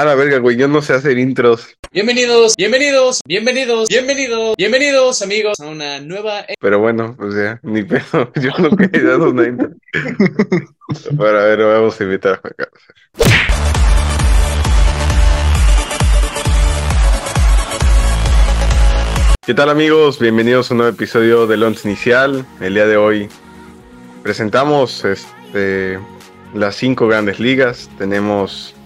Ah, la verga, güey, yo no sé hacer intros. Bienvenidos, bienvenidos, bienvenidos, bienvenidos, bienvenidos amigos a una nueva... e- Pero bueno, o sea, ni pedo. Yo nunca he dado una intro. Bueno, a ver, vamos a invitar a Juan Carlos. ¿Qué tal amigos? Bienvenidos a un nuevo episodio del Once Inicial. El día de hoy presentamos este, las cinco grandes ligas. Tenemos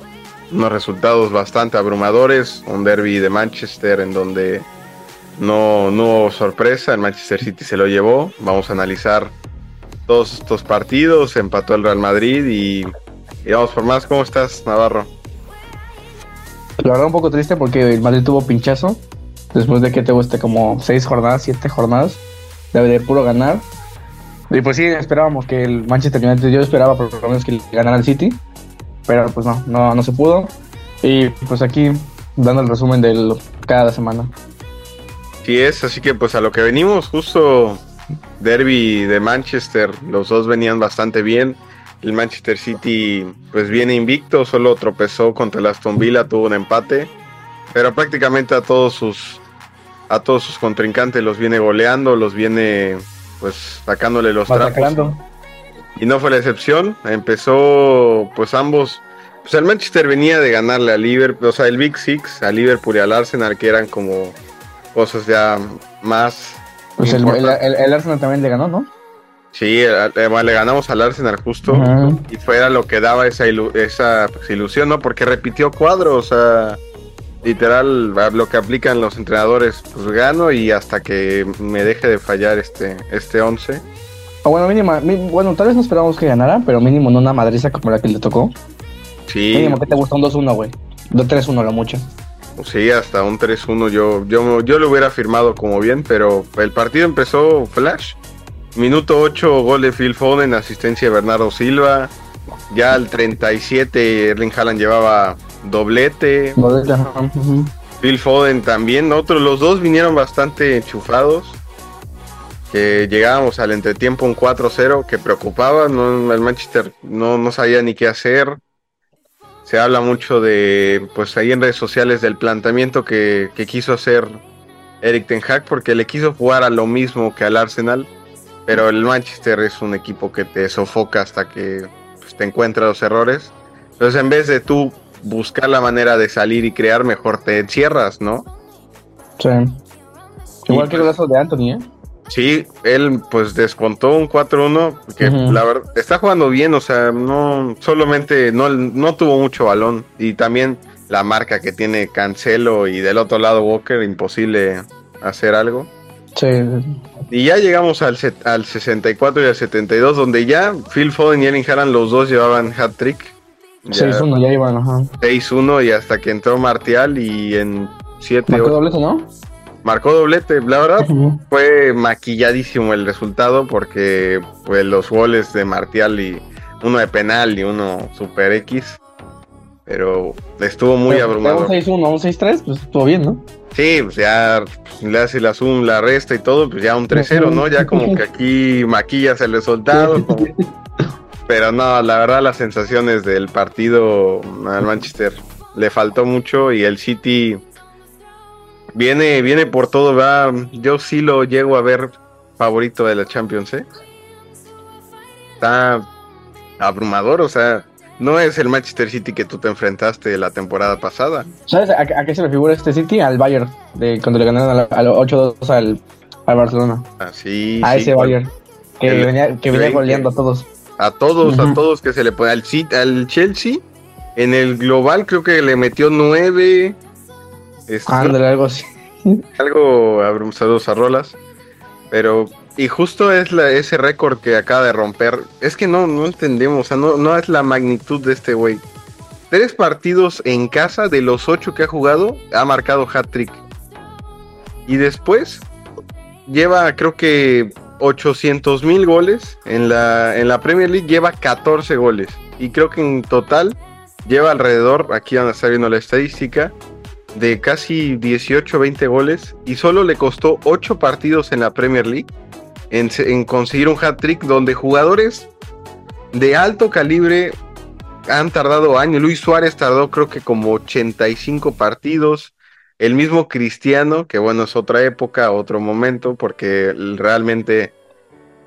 unos resultados bastante abrumadores. Un derby de Manchester en donde no, no hubo sorpresa. El Manchester City se lo llevó. Vamos a analizar todos estos partidos. Empató el Real Madrid y, vamos por más. ¿Cómo estás, Navarro? La verdad un poco triste porque el Madrid tuvo pinchazo. Después de que te guste como seis jornadas, siete jornadas. Debe de puro ganar. Y pues sí, esperábamos que el Manchester United, yo esperaba por lo menos que ganara el City. Pero pues no, no, no se pudo. Y pues aquí dando el resumen de cada semana. Sí es, así que pues a lo que venimos, justo derby de Manchester, los dos venían bastante bien. El Manchester City pues viene invicto, solo tropezó contra el Aston Villa, tuvo un empate, pero prácticamente a todos sus a todos sus contrincantes los viene goleando, los viene pues sacándole los trapos. Y no fue la excepción, empezó pues ambos, pues el Manchester venía de ganarle a Liverpool, o sea, el Big Six, a Liverpool y al Arsenal, que eran como cosas ya más... Pues el, el, el- Arsenal también le ganó, ¿no? Sí, bueno, le ganamos al Arsenal justo y fuera lo que daba esa, ilu- esa pues, ilusión, ¿no? Porque repitió cuadro, o sea, literal, lo que aplican los entrenadores, pues gano y hasta que me deje de fallar este, este 11. O bueno, mínimo, bueno, tal vez no esperábamos que ganara, pero mínimo no una madriza como la que le tocó. Sí, Mínimo que te gustó un 2-1, güey. 2-3-1 lo mucho. sí, hasta un 3-1 yo, yo, yo lo hubiera firmado como bien, pero el partido empezó flash. Minuto 8, gol de Phil Foden, asistencia de Bernardo Silva. Ya al 37, Erling Haaland llevaba doblete. Ujú. Phil Foden también, otros, los dos vinieron bastante enchufados. Que llegábamos al entretiempo un 4-0 que preocupaba, no, el Manchester no, no sabía ni qué hacer. Se habla mucho de, pues ahí en redes sociales, del planteamiento que, que quiso hacer Eric Ten Hag, porque le quiso jugar a lo mismo que al Arsenal, pero el Manchester es un equipo que te sofoca hasta que pues, te encuentra los errores. Entonces, en vez de tú buscar la manera de salir y crear, mejor te encierras, ¿no? Sí. Igual Y, que el pues, brazo de Anthony, ¿eh? Sí, él pues descontó un 4-1, que Ujú. la verdad está jugando bien, o sea, no solamente no, no tuvo mucho balón y también la marca que tiene Cancelo y del otro lado Walker, imposible hacer algo. Sí. Y ya llegamos al, al 64 y al 72, donde ya Phil Foden y Erling Haaland los dos llevaban hat-trick. Ya 6-1 ya iban, ajá. 6-1 y hasta que entró Martial y en 7 Marcó doblete, ¿no? Marcó doblete. La verdad fue maquilladísimo el resultado porque pues los goles de Martial y uno de penal y uno super X. Pero estuvo muy Pero, abrumador. Un 6-1, un 6-3, pues estuvo bien, ¿no? Sí, pues ya pues, le hace la sum, la resta y todo, pues ya un 3-0, ¿no? Ya como que aquí maquillas el resultado. como- Pero no, la verdad las sensaciones del partido al Manchester le faltó mucho y el City Viene, viene por todo, va. Yo sí lo llego a ver favorito de la Champions. ¿eh? Está abrumador, o sea, no es el Manchester City que tú te enfrentaste la temporada pasada. ¿Sabes a, a qué se le figura este City? Al Bayern, de, cuando le ganaron al, 8-2 al, al, Barcelona. Ah, sí, a ese Bayern, que el, venía, que venía goleando eh, a todos. A todos, a todos que se le pone. Al, al Chelsea, en el global creo que le metió 9. Ándale, algo así. Algo abrumadoras a rolas. Pero, y justo es ese récord que acaba de romper. Es que no, no entendemos, o sea, no, no es la magnitud de este güey. Tres partidos en casa de los ocho que ha jugado, ha marcado hat-trick. Y después lleva, creo que 800 mil goles. En la, en la Premier League lleva 14 goles. Y creo que en total lleva alrededor, aquí van a estar viendo la estadística, de casi 18 20 goles. Y solo le costó 8 partidos en la Premier League en, se- en conseguir un hat-trick donde jugadores de alto calibre han tardado años. Luis Suárez tardó creo que como 85 partidos. El mismo Cristiano, que bueno, es otra época, otro momento, porque realmente,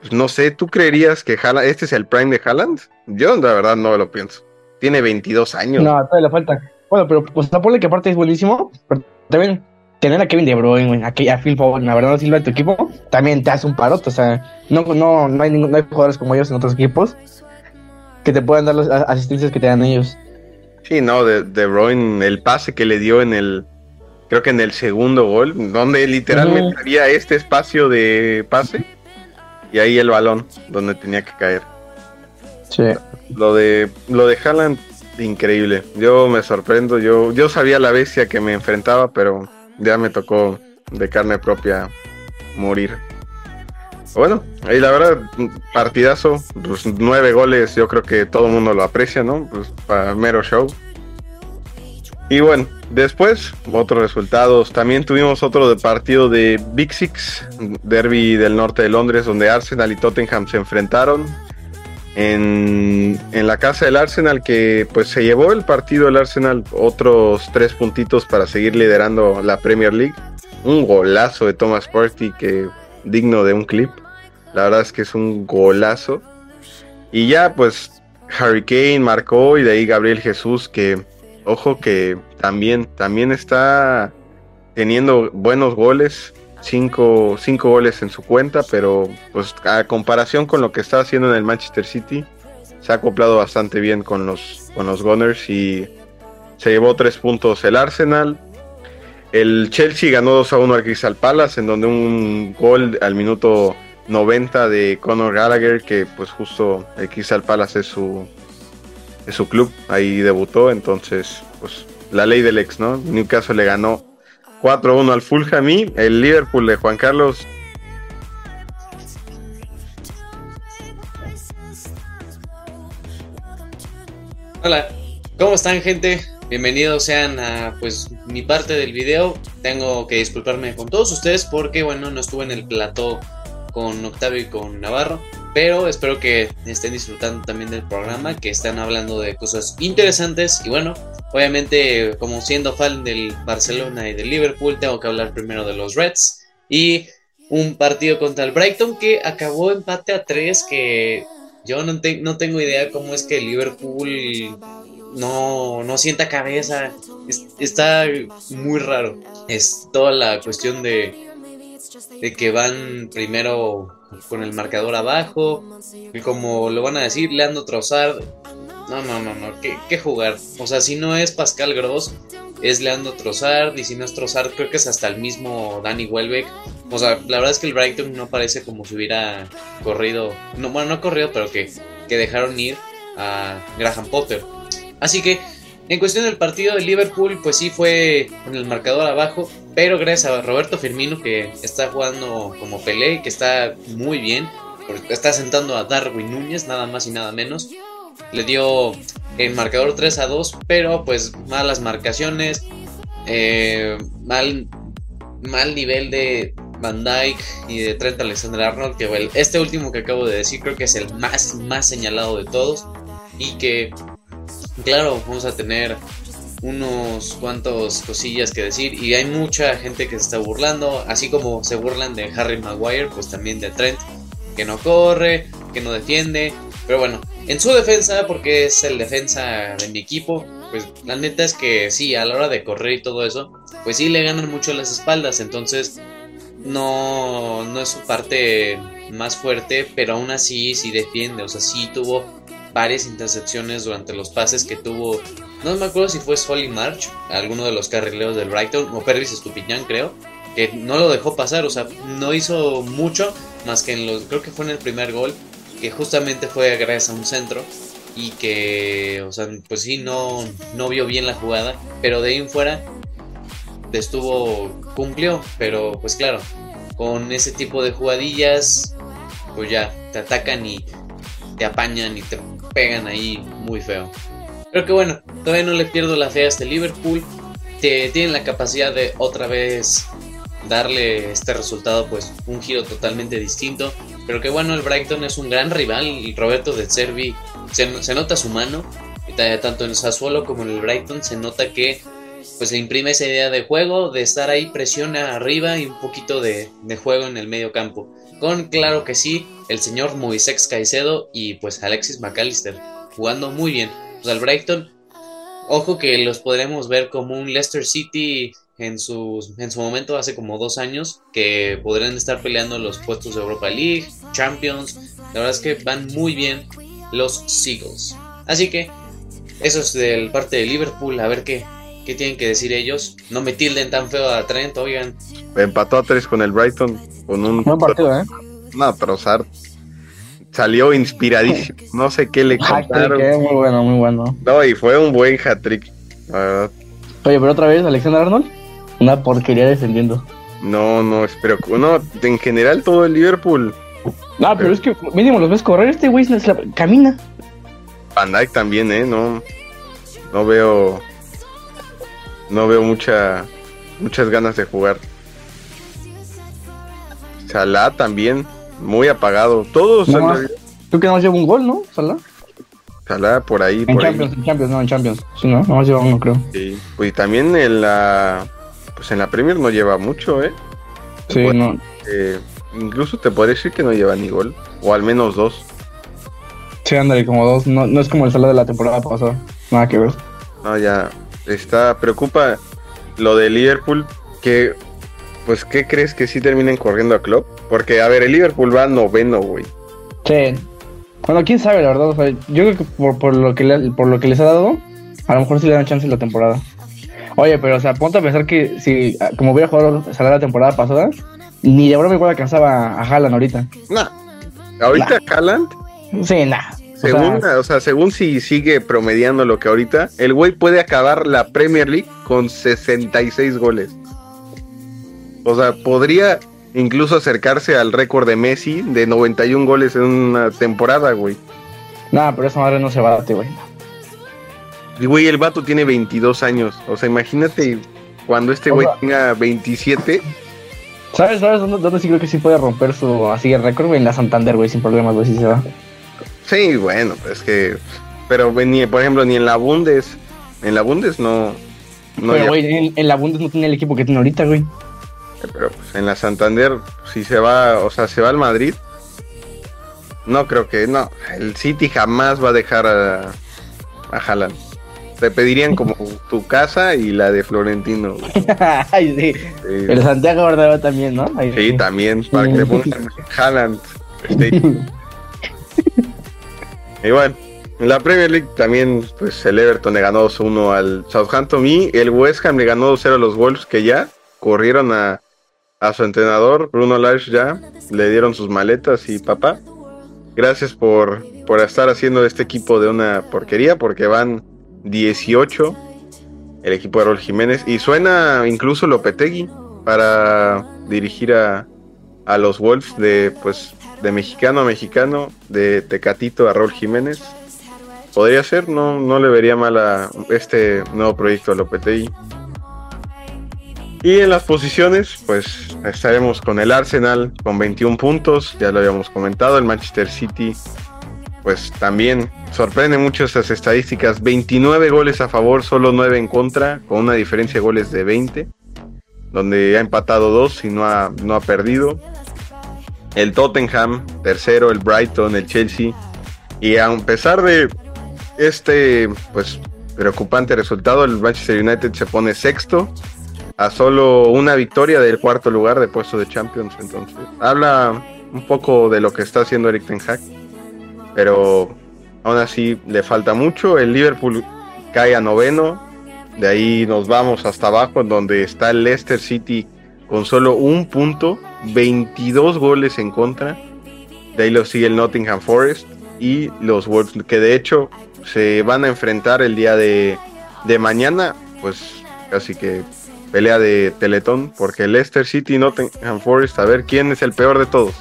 pues, no sé, ¿tú creerías que este es el prime de Haaland? Yo la verdad no lo pienso. Tiene 22 años. No, todavía le falta. Bueno, pero pues ponle que aparte es buenísimo, pero también tener a Kevin De Bruyne, a, a Phil Foden, a Bernardo Silva en tu equipo, también te hace un parote. O sea, no, no, no, hay, ningún, no hay jugadores como ellos en otros equipos que te puedan dar las asistencias que te dan ellos. Sí, no, de, de Bruyne, el pase que le dio en el, creo que en el segundo gol, donde literalmente había este espacio de pase y ahí el balón donde tenía que caer. Sí. Lo de lo de Haaland increíble. Yo me sorprendo, yo yo sabía la bestia que me enfrentaba, pero ya me tocó de carne propia morir. Bueno, ahí la verdad, partidazo, pues nueve goles, yo creo que todo el mundo lo aprecia, ¿no? Pues para mero show. Y bueno, después, otros resultados. También tuvimos otro de partido de Big Six, derby del norte de Londres, donde Arsenal y Tottenham se enfrentaron. En, en, la casa del Arsenal, que pues se llevó el partido el Arsenal otros tres puntitos para seguir liderando la Premier League. Un golazo de Thomas Partey que digno de un clip. La verdad es que es un golazo. Y ya pues Harry Kane marcó y de ahí Gabriel Jesús que ojo que también, también está teniendo buenos goles, cinco, cinco goles en su cuenta, pero pues a comparación con lo que está haciendo en el Manchester City, se ha acoplado bastante bien con los, con los Gunners y se llevó tres puntos el Arsenal. El Chelsea ganó 2 a 1 al Crystal Palace, en donde un gol al minuto 90 de Conor Gallagher, que pues justo el Crystal Palace es su, es su club, ahí debutó, entonces, pues la ley del ex, ¿no? Newcastle le ganó 4-1 al Fulham y el Liverpool de Juan Carlos. Hola, ¿cómo están gente? Bienvenidos sean a pues mi parte del video. Tengo que disculparme con todos ustedes porque bueno, no estuve en el plató con Octavio y con Navarro. Pero espero que estén disfrutando también del programa, que están hablando de cosas interesantes. Y bueno, obviamente como siendo fan del Barcelona y del Liverpool, tengo que hablar primero de los Reds. Y un partido contra el Brighton que acabó empate a 3, que yo no, no tengo idea cómo es que el Liverpool no, no sienta cabeza. está muy raro. Es toda la cuestión de de que van primero con el marcador abajo, y como lo van a decir, Leandro Trossard, no, no, no, no, ¿qué, jugar? O sea, si no es Pascal Gross, es Leandro Trossard, y si no es Trossard, creo que es hasta el mismo Danny Welbeck. O sea, la verdad es que el Brighton no parece como si hubiera corrido, no, bueno, no corrido, pero que, que dejaron ir a Graham Potter. Así que en cuestión del partido de Liverpool, pues sí fue con el marcador abajo, pero gracias a Roberto Firmino que está jugando como Pelé, que está muy bien, está sentando a Darwin Núñez, nada más y nada menos. Le dio el marcador 3 a 2, pero pues malas marcaciones, eh, mal, mal nivel de Van Dyke y de Trent Alexander Arnold, que este último que acabo de decir creo que es el más, más señalado de todos y que claro, vamos a tener unos cuantos cosillas que decir y hay mucha gente que se está burlando, así como se burlan de Harry Maguire, pues también de Trent, que no corre, que no defiende, pero bueno, en su defensa, porque es el defensa de mi equipo, pues la neta es que sí, a la hora de correr y todo eso, pues sí le ganan mucho las espaldas, entonces no, no es su parte más fuerte, pero aún así sí defiende, o sea, sí tuvo varias intercepciones durante los pases que tuvo. No me acuerdo si fue Solly March, alguno de los carrileros del Brighton, o Pervis Estupiñán, creo, que no lo dejó pasar, o sea, no hizo mucho más que en los. Creo que fue en el primer gol, que justamente fue gracias a un centro y que, o sea, pues sí, no, no vio bien la jugada, pero de ahí en fuera estuvo, cumplió, pero pues claro, con ese tipo de jugadillas, pues ya, te atacan y te apañan y te pegan ahí muy feo. Pero que bueno, todavía no le pierdo la fe a este Liverpool. Que tienen la capacidad de otra vez darle este resultado, pues un giro totalmente distinto. Pero que bueno, el Brighton es un gran rival. Y Roberto de Cervi se, nota su mano. tanto en Sassuolo como en el Brighton se nota que pues se imprime esa idea de juego, de estar ahí presión arriba y un poquito de, de juego en el medio campo. Con claro que sí, el señor Moisés Caicedo y pues Alexis McAllister jugando muy bien. Pues al Brighton, ojo que los podremos ver como un Leicester City en, sus, en su momento hace como dos años, que podrían estar peleando los puestos de Europa League, Champions. La verdad es que van muy bien los Seagulls. Así que eso es del parte de Liverpool, a ver qué, qué tienen que decir ellos. No me tilden tan feo a Trent, oigan. Empató a tres con el Brighton, con un... Buen partido, ¿eh? No, Trossard salió inspiradísimo. No sé qué le contaron. Eh, muy bueno, muy bueno. No, y fue un buen hat-trick. Oye, pero otra vez, Alexander Arnold, una porquería defendiendo. No, no, espero. No, en general todo el Liverpool. No, pero, es que mínimo los ves correr. Este güey camina. Van Dijk también, ¿eh? No, no veo. No veo mucha, muchas ganas de jugar. Salah también, muy apagado. Todos. No, Tú que no lleva un gol, ¿no? Salah. Salah por ahí. En por Champions, ahí. en Champions, no, en Champions. Sí, no, no lleva uno, creo. Sí, pues también en la. Pues en la Premier no lleva mucho, ¿eh? Sí, no. eh, incluso te podría decir que no lleva ni gol. O al menos dos. Sí, ándale, como dos. No, no es como el Salah de la temporada pasada. Nada que ver. No, ya está, preocupa lo de Liverpool, que, pues, ¿qué crees que sí terminen corriendo a Klopp? Porque, a ver, el Liverpool va noveno, güey. Sí. Bueno, quién sabe, la verdad. O sea, yo creo que por, por, lo que le- por lo que les ha dado, a lo mejor sí le dan chance en la temporada. Oye, pero, o sea, ponte a pensar que si, ah, como hubiera jugado Salah la temporada pasada, ni de broma igual alcanzaba a Haaland ahorita. Nah. Ahorita Haaland, Sí, nada. Según, o sea, según si sigue promediando lo que ahorita, el güey puede acabar la Premier League con 66 goles. O sea, podría incluso acercarse al récord de Messi de 91 goles en una temporada, güey. Nada, pero esa madre no se bate, güey. Y, Güey, el vato tiene 22 años. O sea, imagínate cuando este güey tenga 27. ¿Sabes, sabes dónde, dónde sí creo que sí puede romper su así el récord, güey? En la Santander, güey, sin problemas, güey, si se va. Sí, bueno, es que. Pero ni, por ejemplo, ni en la Bundes. En la Bundes no. no pero, güey, en, en la Bundes no tiene el equipo que tiene ahorita, güey. pero pues, en la Santander, si se va, o sea, se va al Madrid. No creo que. No, el City jamás va a dejar a, a Haaland. Te pedirían como tu casa y la de Florentino. Ay, sí. Sí, El Santiago Bernabéu también, ¿no? Sí, también, para que le pongan Haaland. Stadium. Y bueno, en la Premier League también, pues el Everton le ganó 2-1 al Southampton y el West Ham le ganó 2-0 a los Wolves que ya corrieron a, a su entrenador, Bruno Lage ya, le dieron sus maletas y papá, gracias por, por estar haciendo este equipo de una porquería porque van 18 el equipo de Raúl Jiménez y suena incluso Lopetegui para dirigir a, a los Wolves de pues de mexicano a mexicano, de Tecatito a Raúl Jiménez. Podría ser, no, no le vería mal a este nuevo proyecto a Lopetegui. Y en las posiciones, pues estaremos con el Arsenal con 21 puntos, ya lo habíamos comentado, el Manchester City, pues también sorprende mucho estas estadísticas, 29 goles a favor, solo 9 en contra, con una diferencia de goles de 20, donde ha empatado 2 y no ha, no ha perdido el Tottenham, tercero, el Brighton, el Chelsea. Y a pesar de este pues preocupante resultado, el Manchester United se pone sexto a solo una victoria del cuarto lugar de puesto de Champions. Entonces, habla un poco de lo que está haciendo Eric Ten Hag, pero aún así le falta mucho. El Liverpool cae a noveno, de ahí nos vamos hasta abajo, donde está el Leicester City con solo un punto, 22 goles en contra. De ahí lo sigue el Nottingham Forest y los Wolves, que de hecho se van a enfrentar el día de, de mañana, pues casi que pelea de Teletón, porque Leicester City y Nottingham Forest, a ver quién es el peor de todos.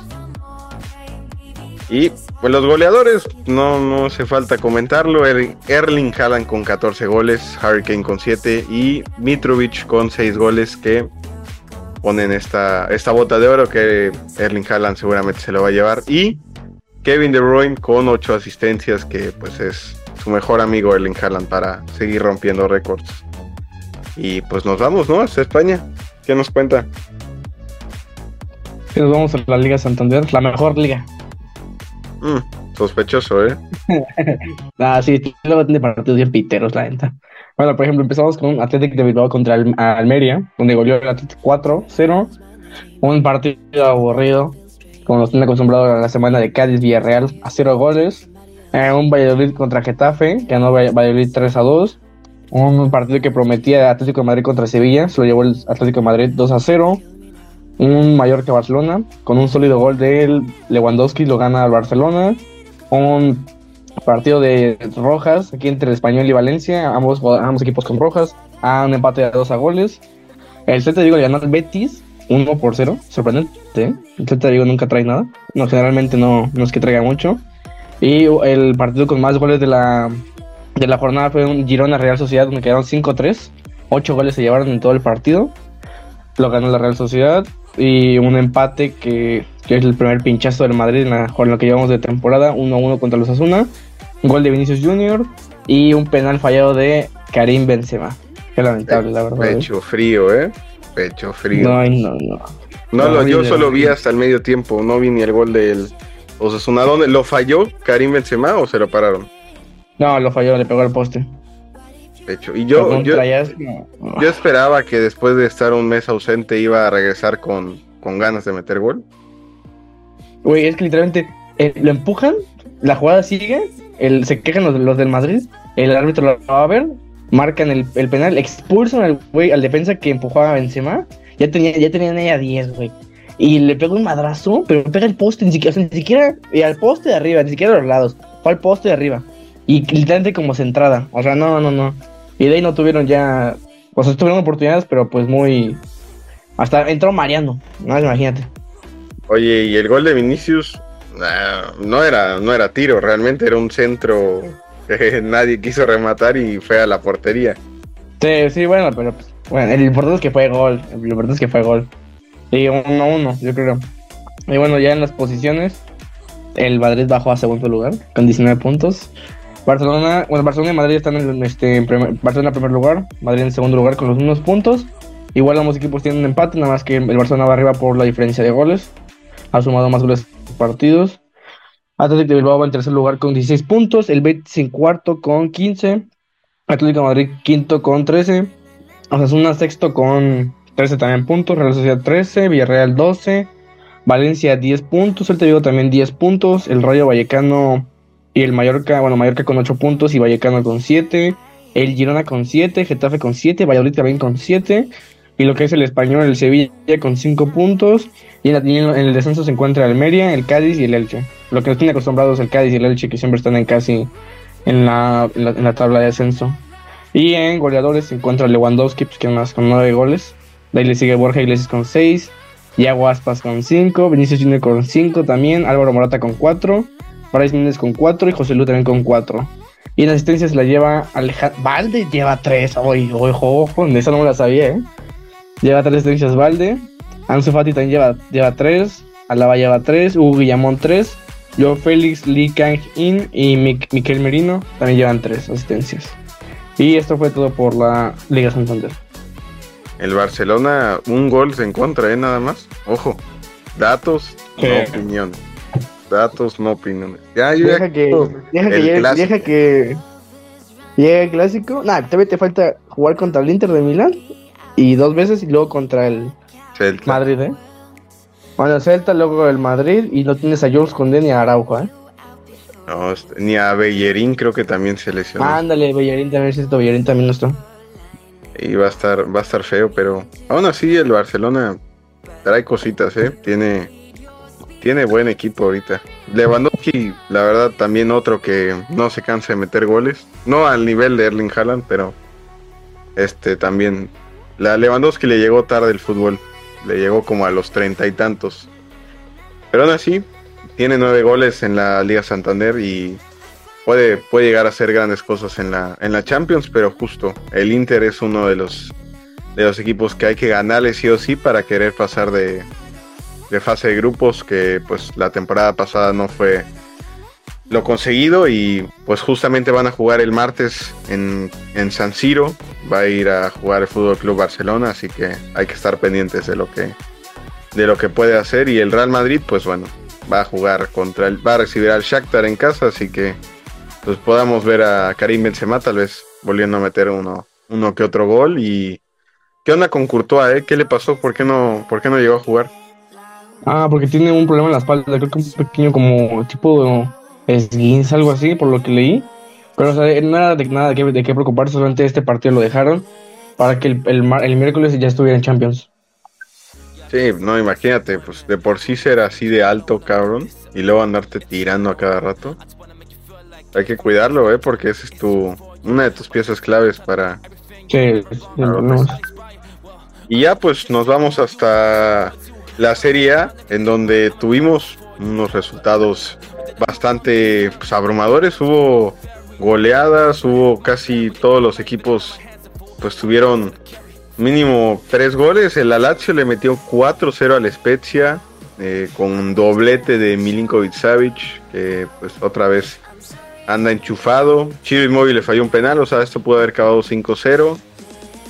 Y pues los goleadores, no, no hace falta comentarlo. Er- Erling Haaland con 14 goles, Harry Kane con 7 y Mitrovic con 6 goles que ponen esta, esta bota de oro que Erling Haaland seguramente se lo va a llevar. Y Kevin De Bruyne con 8 asistencias que pues es su mejor amigo Erling Haaland para seguir rompiendo récords. Y pues nos vamos, ¿no? Hasta España. ¿Qué nos cuenta? nos vamos a la Liga Santander, la mejor liga. Mm, sospechoso, ¿eh? ah, sí, luego tiene partidos bien piteros, la neta. Bueno, por ejemplo, empezamos con un Athletic de Bilbao contra Almería, donde goleó el Athletic 4-0. Un partido aburrido, como nos tiene acostumbrado a la semana de Cádiz Villarreal, a 0 goles. Eh, un Valladolid contra Getafe, que ganó Valladolid 3 2. Un partido que prometía Atlético de Madrid contra Sevilla, se lo llevó el Atlético de Madrid 2 0 un Mallorca-Barcelona, con un sólido gol de Lewandowski, lo gana el Barcelona. Un partido de Rojas, aquí entre el Español y Valencia, ambos, ambos equipos con Rojas, a un empate de 2 a goles. El Celta Vigo le ganó al Betis 1 por 0, sorprendente. El Celta Vigo nunca trae nada, no, generalmente no, no es que traiga mucho. Y el partido con más goles de la, de la jornada fue un Girona Real Sociedad, donde quedaron 5-3. 8 goles se llevaron en todo el partido. Lo ganó la Real Sociedad y un empate que, es el primer pinchazo del Madrid en, lo que llevamos de temporada, 1-1 contra los Asuna, gol de Vinicius Junior y un penal fallado de Karim Benzema. Qué lamentable, la verdad. ¿eh? Pecho frío, ¿eh? Pecho frío. No, no, no. No, yo solo vi hasta el medio tiempo, no vi ni el gol del Osasuna. ¿Dónde lo falló Karim Benzema o se lo pararon? No, lo falló, le pegó al poste. Pecho. Y yo, yo, yo, esperaba que después de estar un mes ausente iba a regresar con, con ganas de meter gol. Güey, es que literalmente eh, lo empujan, la jugada sigue, el, se quejan los, los del Madrid, el árbitro lo va a ver, marcan el, el penal, expulsan al güey, al defensa que empujó a Benzema, ya tenía, ya tenían ella 10, güey. Y le pega un madrazo, pero pega el poste, ni siquiera, ni siquiera, y al poste de arriba, ni siquiera a los lados, fue al poste de arriba. Y literalmente como centrada, o sea, no, no, no. Y de ahí no tuvieron ya, pues tuvieron oportunidades, pero pues muy... Hasta entró Mariano, no imagínate. Oye, y el gol de Vinicius no era no era tiro, realmente era un centro que nadie quiso rematar y fue a la portería. Sí, sí, bueno, pero pues, bueno, el importante es que fue gol, lo importante es que fue gol. Y uno uno, yo creo. Y bueno, ya en las posiciones, el Madrid bajó a segundo lugar con 19 puntos. Barcelona, bueno, Barcelona y Madrid están en, este, en primer, Barcelona en primer lugar, Madrid en segundo lugar con los mismos puntos. Igual ambos equipos tienen un empate, nada más que el Barcelona va arriba por la diferencia de goles. Ha sumado más goles partidos. Atlético de Bilbao va en tercer lugar con 16 puntos, el Betis en cuarto con 15, Atlético de Madrid quinto con 13, Osasuna sexto con 13 también puntos, Real Sociedad 13, Villarreal 12, Valencia 10 puntos, el Vigo también 10 puntos, el Rayo Vallecano y el Mallorca, bueno, Mallorca con 8 puntos y Vallecano con 7. El Girona con 7, Getafe con 7, Valladolid también con 7. Y lo que es el español, el Sevilla con 5 puntos. Y en, el descenso se encuentra Almería, el Cádiz y el Elche. Lo que nos tiene acostumbrados el Cádiz y el Elche, que siempre están en casi en la, en la, tabla de ascenso. Y en goleadores se encuentra Lewandowski, pues, que más con 9 goles. De ahí le sigue Borja Iglesias con 6. Yago Aspas con 5. Vinicius Junior con 5 también. Álvaro Morata con 4. Bryce Méndez con 4 y José Lu también con 4. Y en asistencias la lleva Alejandro. Valde lleva 3. Oye, ojo, ojo, de eso no me la sabía, ¿eh? Lleva 3 asistencias Valde. Ansu Fati también lleva, lleva 3. Alaba lleva 3. Hugo Guillamón 3. Joe Félix, Lee Kang In y Miquel Merino también llevan 3 asistencias. Y esto fue todo por la Liga Santander. El Barcelona, un gol se encuentra, ¿eh? Nada más. Ojo, datos, no opiniones datos, no opiniones. Ya, deja, que, deja, que llegue, deja que llegue el clásico. Nah, todavía te falta jugar contra el Inter de Milán y dos veces y luego contra el Madrid, ¿eh? Bueno, Celta, luego el Madrid y no tienes a Jules Condé ni a Araujo, ¿eh? No, este, ni a Bellerín creo que también se lesionó. Ándale, Bellerín también, cierto, Bellerín también no está. Y va a estar, va a estar feo, pero aún así el Barcelona trae cositas, ¿eh? Tiene tiene buen equipo ahorita. Lewandowski, la verdad, también otro que no se cansa de meter goles. No al nivel de Erling Haaland, pero este también. La Lewandowski le llegó tarde el fútbol. Le llegó como a los treinta y tantos. Pero aún así, tiene nueve goles en la Liga Santander y puede, puede llegar a hacer grandes cosas en la, en la Champions, pero justo el Inter es uno de los, de los equipos que hay que ganarle sí o sí para querer pasar de, de fase de grupos que pues la temporada pasada no fue lo conseguido y pues justamente van a jugar el martes en, en San Siro, va a ir a jugar el Fútbol Club Barcelona, así que hay que estar pendientes de lo que de lo que puede hacer y el Real Madrid pues bueno, va a jugar contra el va a recibir al Shakhtar en casa, así que pues podamos ver a Karim Benzema tal vez volviendo a meter uno uno que otro gol y ¿Qué onda con Courtois, eh? ¿Qué le pasó? ¿Por qué no, por qué no llegó a jugar? Ah, porque tiene un problema en la espalda, creo que un pequeño como tipo esguince, algo así, por lo que leí. Pero o sea, de nada de qué, de qué preocuparse, solamente este partido lo dejaron para que el, el, el, miércoles ya estuviera en Champions. Sí, no, imagínate, pues de por sí ser así de alto, cabrón, y luego andarte tirando a cada rato. Hay que cuidarlo, eh, porque esa es tu, una de tus piezas claves para... Sí, no. Y ya pues nos vamos hasta la Serie A, en donde tuvimos unos resultados bastante pues, abrumadores. Hubo goleadas, hubo casi todos los equipos pues tuvieron mínimo tres goles. El Lazio le metió 4-0 al Spezia eh, con un doblete de Milinkovic Savic, que pues otra vez anda enchufado. Chiro Inmóvil le falló un penal, o sea, esto pudo haber acabado 5-0.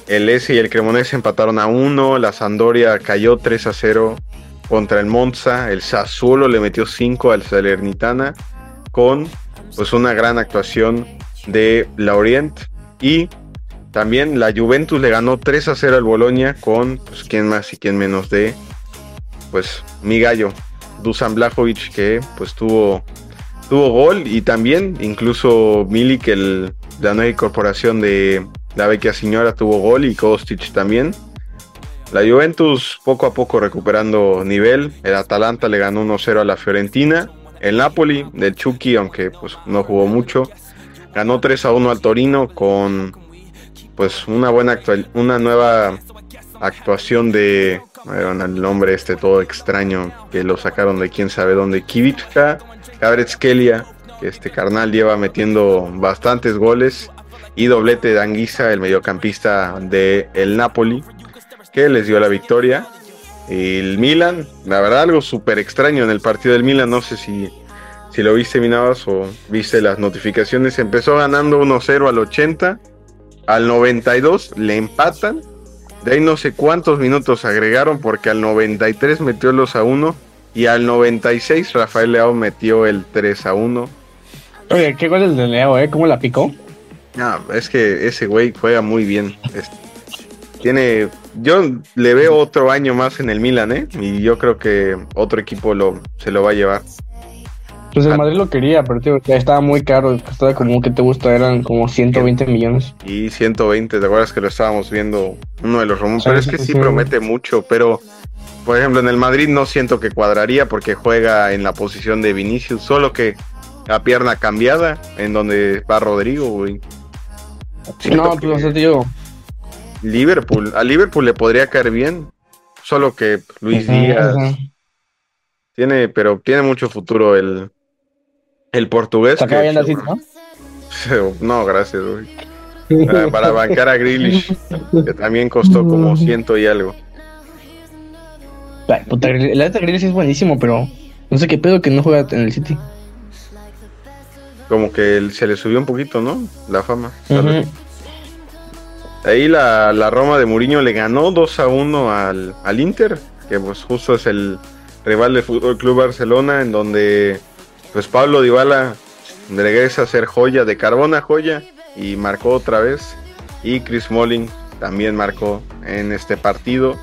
El S y el Cremonese empataron a 1. La Sandoria cayó 3 a 0 contra el Monza. El Sassuolo le metió 5 al Salernitana con pues una gran actuación de la Orient. Y también la Juventus le ganó 3 a 0 al Bolonia con pues quién más y quién menos de pues mi gallo Dusan Blajovic que pues tuvo tuvo gol y también incluso Milik el la nueva incorporación de la vecchia señora tuvo gol y Kostic también. La Juventus poco a poco recuperando nivel. El Atalanta le ganó 1-0 a la Fiorentina. El Napoli del Chucky, aunque pues no jugó mucho, ganó 3-1 al Torino con pues una buena una nueva actuación de el nombre este todo extraño que lo sacaron de quién sabe dónde Kivitska Kelia que este carnal lleva metiendo bastantes goles y doblete de Anguisa, el mediocampista de el Napoli, que les dio la victoria. El Milan, la verdad algo súper extraño en el partido del Milan, no sé si, si lo viste Minabas o viste las notificaciones, empezó ganando 1-0 al 80, al 92 le empatan, de ahí no sé cuántos minutos agregaron porque al 93 metió los a 1 y al 96 Rafael Leao metió el 3 a 1. Oye, qué gol el de Leao, ¿eh? ¿Cómo la picó? No, es que ese güey juega muy bien. Tiene, yo le veo otro año más en el Milan, ¿eh? Y yo creo que otro equipo lo, se lo va a llevar. Pues el. Madrid lo quería, pero tío, estaba muy caro. Estaba como que te gusta, eran como 120 millones. Y 120, ¿te acuerdas que lo estábamos viendo? Uno de los rumores. Pero es que sí, promete mucho, pero por ejemplo en el Madrid no siento que cuadraría porque juega en la posición de Vinicius, solo que a pierna cambiada, en donde va Rodrigo, güey no, pues tío. Liverpool, a Liverpool le podría caer bien, solo que Luis Díaz tiene, pero tiene mucho futuro el, el portugués. ¿no? no, gracias, Para, bancar a Grealish, que también costó como ciento y algo. La, puta, la Grealish es buenísimo, pero no sé qué pedo que no juega en el City como que se le subió un poquito, ¿no? La fama. Ahí la, la, Roma de Mourinho le ganó 2 a 1 al, al, Inter, que pues justo es el rival del Fútbol Club Barcelona, en donde pues Pablo Dybala regresa a ser joya de carbona joya y marcó otra vez. Y Chris Molling también marcó en este partido,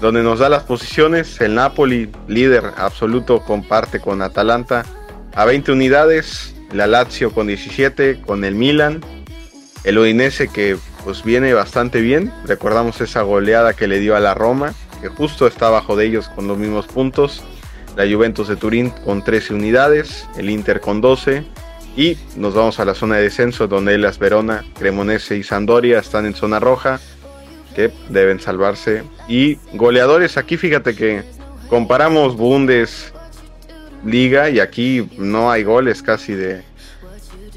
donde nos da las posiciones. El Napoli, líder absoluto, comparte con Atalanta a 20 unidades la Lazio con 17, con el Milan, el Udinese que pues viene bastante bien, recordamos esa goleada que le dio a la Roma, que justo está abajo de ellos con los mismos puntos, la Juventus de Turín con 13 unidades, el Inter con 12 y nos vamos a la zona de descenso donde las Verona, Cremonese y Sandoria están en zona roja que deben salvarse. Y goleadores aquí fíjate que comparamos Bundes liga y aquí no hay goles casi de,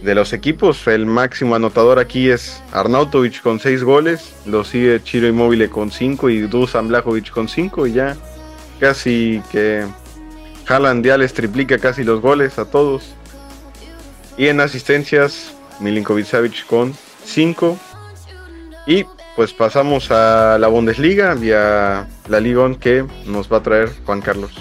de los equipos. El máximo anotador aquí es Arnautovic con 6 goles, lo sigue Chiro Immobile con 5 y Dusan Blajovic con 5 y ya casi que Haaland ya les triplica casi los goles a todos. Y en asistencias, Milinkovic Savic con 5. Y pues pasamos a la Bundesliga y a la Ligón que nos va a traer Juan Carlos.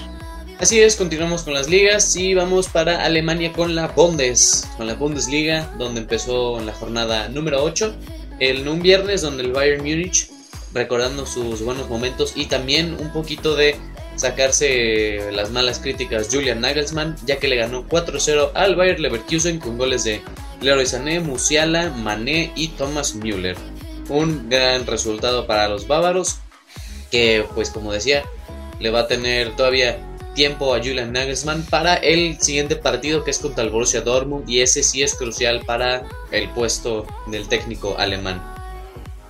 Así es, continuamos con las ligas y vamos para Alemania con la Bundes, con la Bundesliga, donde empezó la jornada número 8, en un viernes donde el Bayern Múnich, recordando sus buenos momentos y también un poquito de sacarse las malas críticas Julian Nagelsmann, ya que le ganó 4-0 al Bayern Leverkusen con goles de Leroy Sané, Musiala, Mané y Thomas Müller. Un gran resultado para los bávaros, que pues como decía, le va a tener todavía tiempo a Julian Nagelsmann para el siguiente partido que es contra el Borussia Dortmund y ese sí es crucial para el puesto del técnico alemán.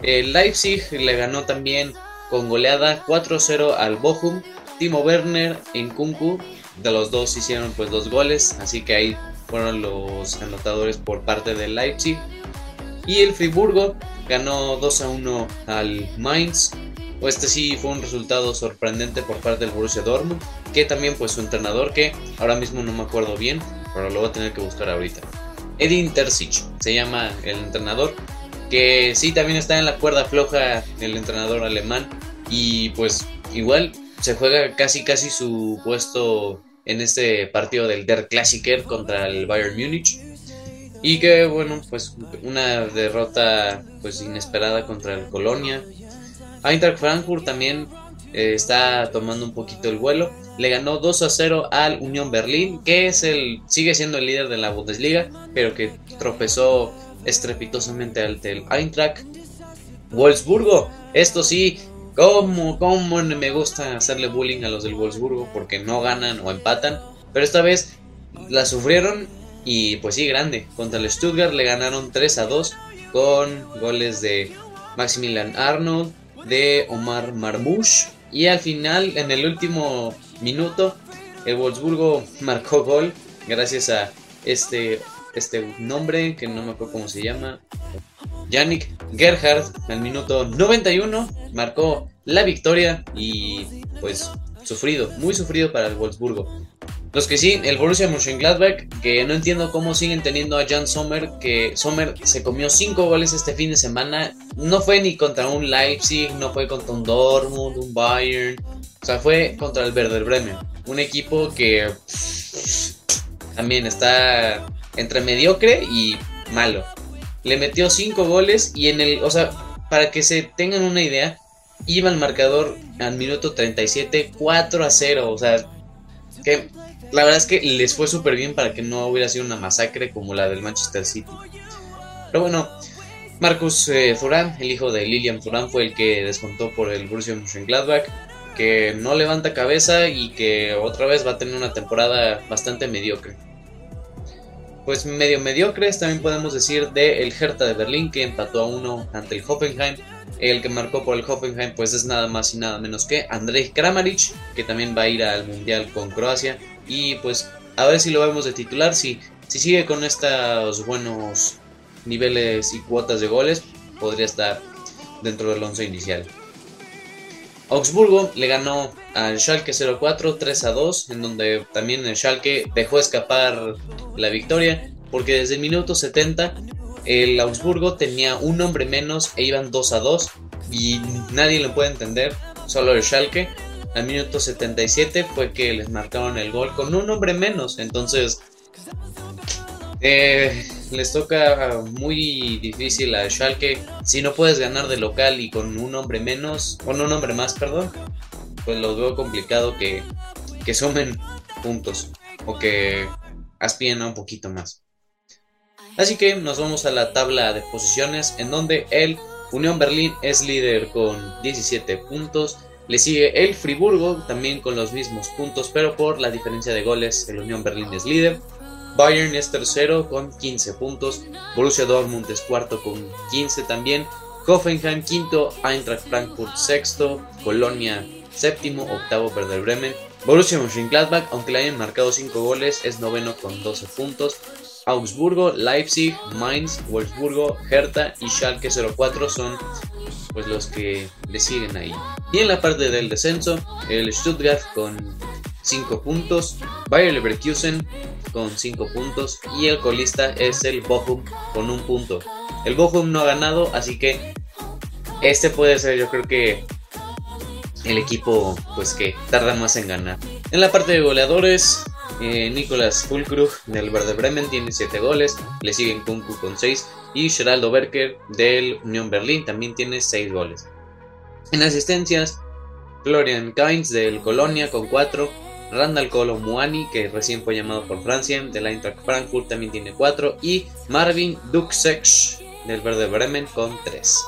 El Leipzig le ganó también con goleada 4-0 al Bochum. Timo Werner en Kunku, de los dos hicieron pues dos goles, así que ahí fueron los anotadores por parte del Leipzig. Y el Friburgo ganó 2 1 al Mainz este sí fue un resultado sorprendente por parte del Borussia Dortmund, que también pues su entrenador, que ahora mismo no me acuerdo bien, pero lo voy a tener que buscar ahorita. Edin Terzic se llama el entrenador, que sí también está en la cuerda floja el entrenador alemán y pues igual se juega casi casi su puesto en este partido del Der Klassiker contra el Bayern Múnich. Y que bueno, pues una derrota pues inesperada contra el Colonia, Eintracht Frankfurt también eh, está tomando un poquito el vuelo. Le ganó 2 a 0 al Unión Berlín, que es el sigue siendo el líder de la Bundesliga, pero que tropezó estrepitosamente ante el Eintracht. Wolfsburgo, esto sí, como, como me gusta hacerle bullying a los del Wolfsburgo porque no ganan o empatan, pero esta vez la sufrieron y pues sí, grande. Contra el Stuttgart le ganaron 3 a 2 con goles de Maximilian Arnold, de Omar Marmouche. Y al final, en el último minuto, el Wolfsburgo marcó gol gracias a este, este nombre que no me acuerdo cómo se llama. Yannick Gerhard al minuto 91 marcó la victoria y pues sufrido, muy sufrido para el Wolfsburgo. Los que sí, el Borussia Mönchengladbach, que no entiendo cómo siguen teniendo a Jan Sommer, que Sommer se comió 5 goles este fin de semana. No fue ni contra un Leipzig, no fue contra un Dortmund, un Bayern. O sea, fue contra el Werder Bremen. Un equipo que también está entre mediocre y malo. Le metió 5 goles y en el, o sea, para que se tengan una idea, iba el marcador al minuto 37 4 a 0. O sea, que la verdad es que les fue súper bien para que no hubiera sido una masacre como la del Manchester City. Pero bueno, Marcus eh, el hijo de Lilian Thuram, fue el que descontó por el Borussia Mönchengladbach, que no levanta cabeza y que otra vez va a tener una temporada bastante mediocre. Pues medio mediocres también podemos decir de el Hertha de Berlín que empató a uno ante el Hoffenheim. El que marcó por el Hoffenheim pues es nada más y nada menos que Andrej Kramaric, que también va a ir al Mundial con Croacia. Y pues a ver si lo vemos de titular. Si, si sigue con estos buenos niveles y cuotas de goles, podría estar dentro del once inicial. Augsburgo le ganó al Schalke 04 3 a 2, en donde también el Schalke dejó escapar la victoria, porque desde el minuto 70 el Augsburgo tenía un hombre menos e iban 2 a 2, y nadie lo puede entender, solo el Schalke, al minuto 77 fue que les marcaron el gol con un hombre menos. Entonces, eh, les toca muy difícil a Schalke. Si no puedes ganar de local y con un hombre menos, con un hombre más, perdón, pues lo veo complicado que, que sumen puntos o que aspiren a un poquito más. Así que nos vamos a la tabla de posiciones en donde el Unión Berlín es líder con 17 puntos. Le sigue el Friburgo, también con los mismos puntos, pero por la diferencia de goles, el Unión Berlín es líder. Bayern es tercero con 15 puntos. Borussia Dortmund es cuarto con 15 también. Hoffenheim quinto, Eintracht Frankfurt sexto, Colonia séptimo, octavo Werder Bremen. Borussia Mönchengladbach, aunque le hayan marcado 5 goles, es noveno con 12 puntos. Augsburgo, Leipzig, Mainz, Wolfsburgo, Hertha y Schalke 04 son pues los que le siguen ahí. Y en la parte del descenso, el Stuttgart con 5 puntos, Bayer Leverkusen con 5 puntos y el colista es el Bochum con un punto. El Bochum no ha ganado, así que este puede ser yo creo que el equipo pues que tarda más en ganar. En la parte de goleadores, eh, Nicolas Fulkrug del Verde Bremen tiene 7 goles, le siguen Kunku con 6 y Geraldo Berker del Unión Berlín también tiene 6 goles. En asistencias, Florian Kainz del Colonia con 4, Randall Colo Muani, que recién fue llamado por Francia, del Eintracht Frankfurt también tiene 4, y Marvin Duxech del Verde Bremen con 3.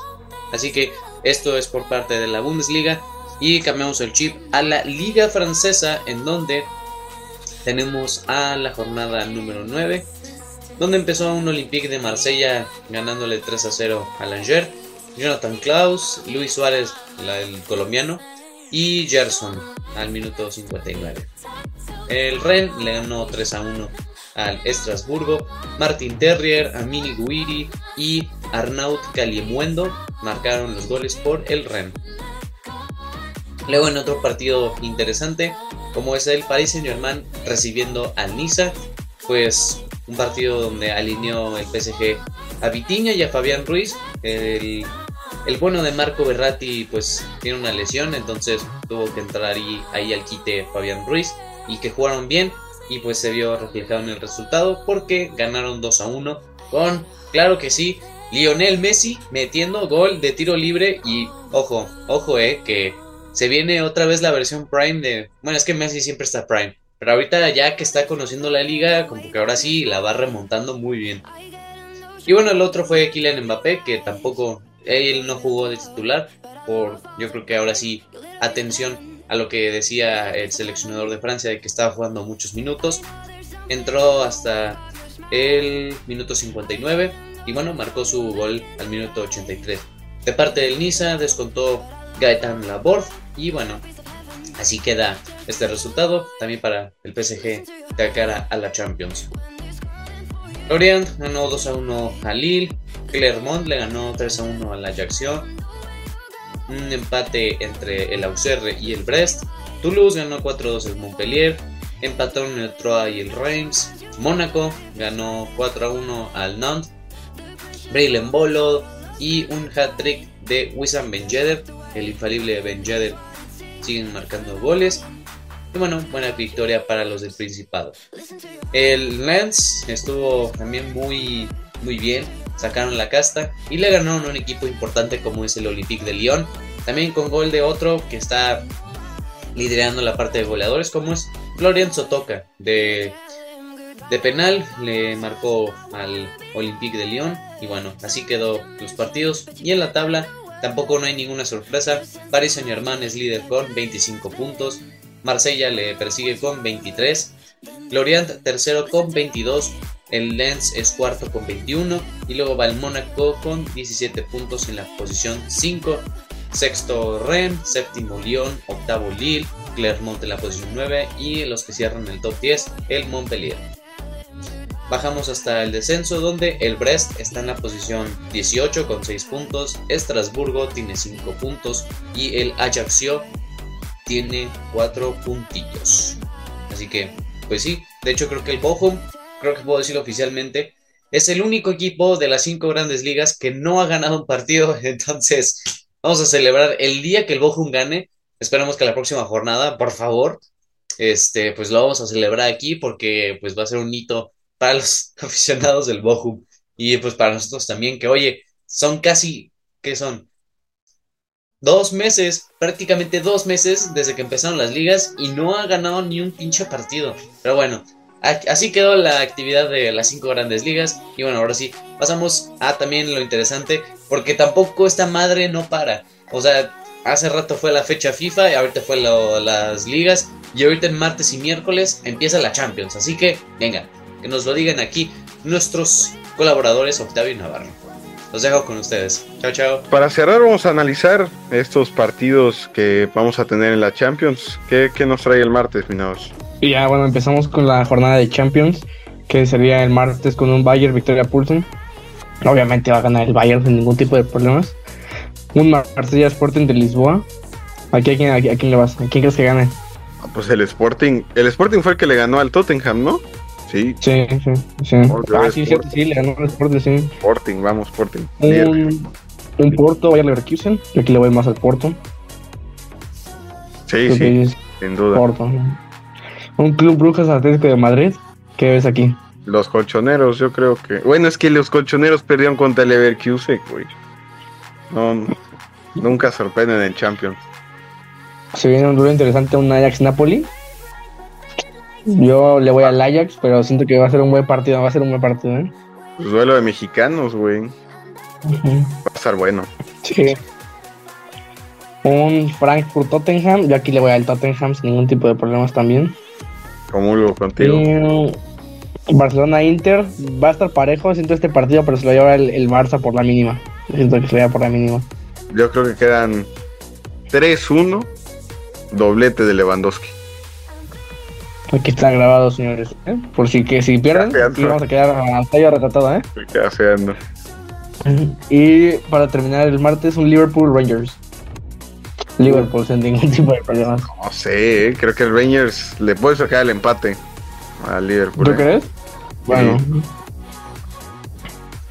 Así que esto es por parte de la Bundesliga y cambiamos el chip a la Liga Francesa en donde tenemos a la jornada número 9 donde empezó un Olympique de Marsella ganándole 3 a 0 a Langer, Jonathan Klaus, Luis Suárez, el colombiano, y Gerson al minuto 59. El Ren le ganó 3 a 1 al Estrasburgo, Martin Terrier, Amini Guiri y Arnaut Caliemuendo marcaron los goles por el Ren. Luego en otro partido interesante, como es el Paris Saint Germain recibiendo al Niza, pues un partido donde alineó el PSG a Vitiña y a Fabián Ruiz. El, bueno de Marco Berratti pues tiene una lesión, entonces tuvo que entrar ahí, ahí al quite Fabián Ruiz y que jugaron bien y pues se vio reflejado en el resultado porque ganaron 2 a 1 con, claro que sí, Lionel Messi metiendo gol de tiro libre y ojo, ojo eh, que se viene otra vez la versión Prime de, bueno es que Messi siempre está Prime, pero ahorita ya que está conociendo la liga, como que ahora sí la va remontando muy bien. Y bueno, el otro fue Kylian Mbappé, que tampoco él no jugó de titular, por yo creo que ahora sí, atención a lo que decía el seleccionador de Francia de que estaba jugando muchos minutos. Entró hasta el minuto 59 y bueno, marcó su gol al minuto 83. De parte del Niza descontó Gaetan Laborde y bueno, Así queda este resultado también para el PSG de cara a la Champions. Lorient ganó 2 a 1 a Lille, Clermont le ganó 3 a 1 a la Ajaccio, un empate entre el Auxerre y el Brest, Toulouse ganó 4 a 2 al Montpellier, empataron el Troyes y el Reims, Mónaco ganó 4 a 1 al Nantes, Breilen Bolo y un hat-trick de Wissam Ben el infalible Ben siguen marcando goles. Y bueno, buena victoria para los del Principado. El Lens estuvo también muy, muy bien. Sacaron la casta y le ganaron un equipo importante como es el Olympique de Lyon. También con gol de otro que está liderando la parte de goleadores como es Florian Sotoka de, de penal. Le marcó al Olympique de Lyon. Y bueno, así quedó los partidos. Y en la tabla Tampoco no hay ninguna sorpresa. Paris Saint Germain es líder con 25 puntos. Marsella le persigue con 23. Lorient tercero con 22. El Lens es cuarto con 21. Y luego va el Mónaco con 17 puntos en la posición 5. Sexto Rennes, séptimo Lyon, octavo Lille, Clermont en la posición 9 y los que cierran el top 10, el Montpellier. Bajamos hasta el descenso donde el Brest está en la posición 18 con 6 puntos, Estrasburgo tiene 5 puntos y el Ajaccio tiene 4 puntillos. Así que, pues sí, de hecho creo que el Bochum, creo que puedo decirlo oficialmente, es el único equipo de las 5 grandes ligas que no ha ganado un partido, entonces vamos a celebrar el día que el Bochum gane. Esperamos que la próxima jornada, por favor, este, pues lo vamos a celebrar aquí porque pues va a ser un hito para los aficionados del Bochum y pues para nosotros también, que oye, son casi, ¿qué son? Dos meses, prácticamente dos meses desde que empezaron las ligas y no ha ganado ni un pinche partido. Pero bueno, así quedó la actividad de las cinco grandes ligas. Y bueno, ahora sí, pasamos a también lo interesante, porque tampoco esta madre no para. O sea, hace rato fue la fecha FIFA y ahorita fue las ligas. Y ahorita en martes y miércoles empieza la Champions. Así que, venga, que nos lo digan aquí nuestros colaboradores Octavio y Navarro. Los dejo con ustedes. Chao, chao. Para cerrar, vamos a analizar estos partidos que vamos a tener en la Champions. ¿Qué, nos trae el martes, minados? Y ya, bueno, empezamos con la jornada de Champions, que sería el martes con un Bayern Victoria Pulsen. Obviamente va a ganar el Bayern sin ningún tipo de problemas. Un Marsella Sporting de Lisboa. ¿A quién, a quién le vas? ¿A quién crees que gane? Ah, Pues el Sporting, el Sporting fue el que le ganó al Tottenham, ¿no? Sí, Sí, sí, ah, sí, cierto, sí, le ganó el Sporting, sí. Sporting, vamos, Sporting. Un, un Porto, Bayer Leverkusen. Yo aquí le voy más al Porto. Sí, sí, sin duda. Porto. Un Club Brujas Atlético de Madrid. ¿Qué ves aquí? Los colchoneros, yo creo que. Bueno, es que los colchoneros perdieron contra el Leverkusen, güey. No, nunca sorprenden en Champions. Se viene un duelo interesante, un Ajax-Napoli. Yo le voy al Ajax, pero siento que va a ser un buen partido. Va a ser un buen partido, ¿eh? Pues duelo de mexicanos, güey. Va a estar bueno. Sí. Un Frankfurt-Tottenham. Yo aquí le voy al Tottenham sin ningún tipo de problemas también. Comulgo contigo. Y Barcelona-Inter. Va a estar parejo. Siento este partido, pero se lo lleva el, el Barça por la mínima. Siento que se lo lleva por la mínima. Yo creo que quedan 3-1. Doblete de Lewandowski. Aquí está grabado, señores. ¿eh? Por si que si pierden, aquí vamos a quedar a talla retratada, ¿eh? Y para terminar el martes, un Liverpool Rangers. Liverpool sin ningún tipo de problemas. No sé, eh, creo que el Rangers le puede sacar el empate al Liverpool. ¿Tú eh. crees? Bueno.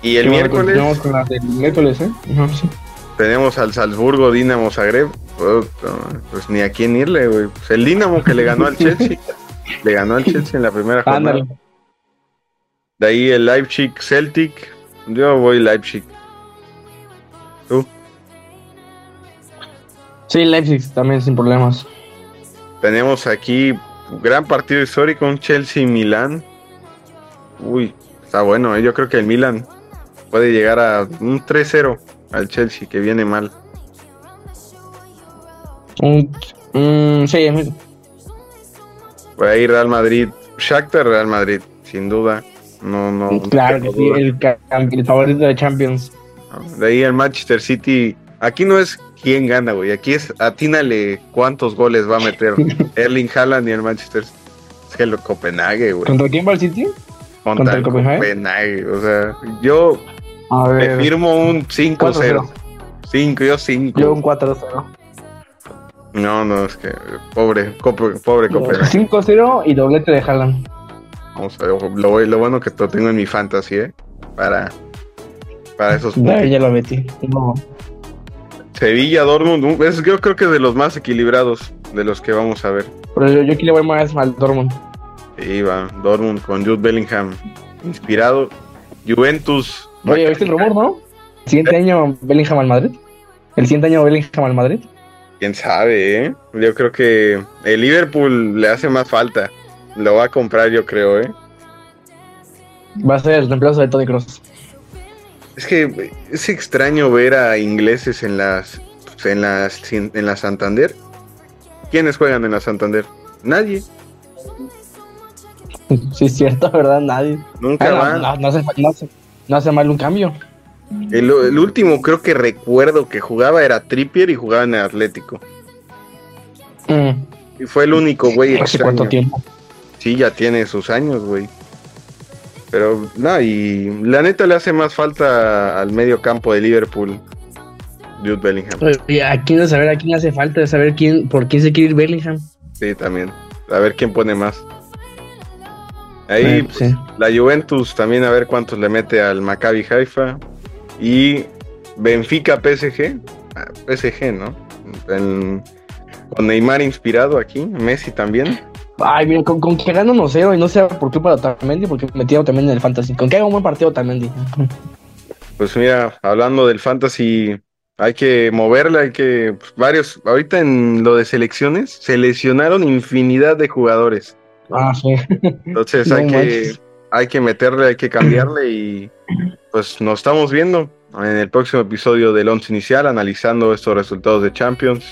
Y el miércoles continuamos con la del miércoles, ¿eh? Sí. tenemos al Salzburgo Dinamo Zagreb. Pues ni a quién irle, güey. Pues el Dinamo que le ganó al Chelsea. Le ganó al Chelsea en la primera jornada. De ahí el Leipzig Celtic. Yo voy Leipzig. ¿Tú? Sí, Leipzig también sin problemas. Tenemos aquí un gran partido histórico, un Chelsea-Milán. Uy, está bueno, ¿eh? yo creo que el Milan puede llegar a un 3-0 al Chelsea, que viene mal. Un, mm, sí, Por ahí Real Madrid, Shakhtar Real Madrid, sin duda. No, no. claro que sí, el, el favorito de Champions. De ahí el Manchester City. Aquí no es quién gana, güey. Aquí es atínale cuántos goles va a meter Erling Haaland y el Manchester City. Es que lo Copenhague, güey. ¿Contra quién va el City? Contra, contra el Copenhague? Copenhague. O sea, yo A me firmo un 5-0. 4-0. 5, yo 5. Yo un 4-0. No, no, es que pobre, pobre Copenhague. 5-0 y doblete de Haaland. Vamos a ver, lo, bueno que lo tengo en mi fantasy, ¿eh? Para, para esos ahí ya lo metí. No. Sevilla, Dortmund, un- es, yo creo que es de los más equilibrados de los que vamos a ver. Pero yo, yo aquí le voy más al Dortmund. Sí, va, Dortmund con Jude Bellingham inspirado. Juventus. Oye, ¿viste el rumor, no? El siguiente año Bellingham al Madrid. El siguiente año Bellingham al Madrid. Quién sabe, ¿eh? Yo creo que el Liverpool le hace más falta. Lo va a comprar, yo creo, ¿eh? Va a ser el reemplazo de Tony Cross. Es que es extraño ver a ingleses en las en las en la Santander. ¿Quiénes juegan en la Santander? Nadie. Sí, es cierto, ¿verdad? Nadie. Nunca Ah, no, van. no, no hace, no, hace, no hace mal un cambio. El, el último creo que recuerdo que jugaba era Trippier y jugaba en el Atlético. Mm, Y fue el único güey ¿Hace cuánto tiempo? Sí, ya tiene sus años, güey. Pero, no, y la neta le hace más falta al medio campo de Liverpool. Jude Bellingham. Oye, ¿A quién de saber a quién hace falta? De saber quién, por quién se quiere ir Bellingham. Sí, también. A ver quién pone más. Ahí, pues, sí. la Juventus también a ver cuántos le mete al Maccabi Haifa. Y Benfica PSG. Ah, PSG, ¿no? En- con Neymar inspirado aquí. Messi también. Ay, mira, con, con que gana 1-0 y no sea por culpa de Otamendi, porque metieron también en el Fantasy. Con que haga un buen partido Otamendi. Pues mira, hablando del fantasy, hay que moverle, hay que pues, varios, ahorita en lo de selecciones, seleccionaron infinidad de jugadores. Ah, sí. Entonces No hay que. Hay que meterle, hay que cambiarle y pues nos estamos viendo en el próximo episodio del once inicial analizando estos resultados de Champions.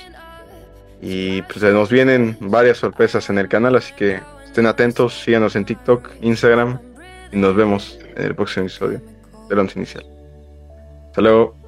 Y pues nos vienen varias sorpresas en el canal, así que estén atentos, síganos en TikTok, Instagram y nos vemos en el próximo episodio del once inicial. Hasta luego.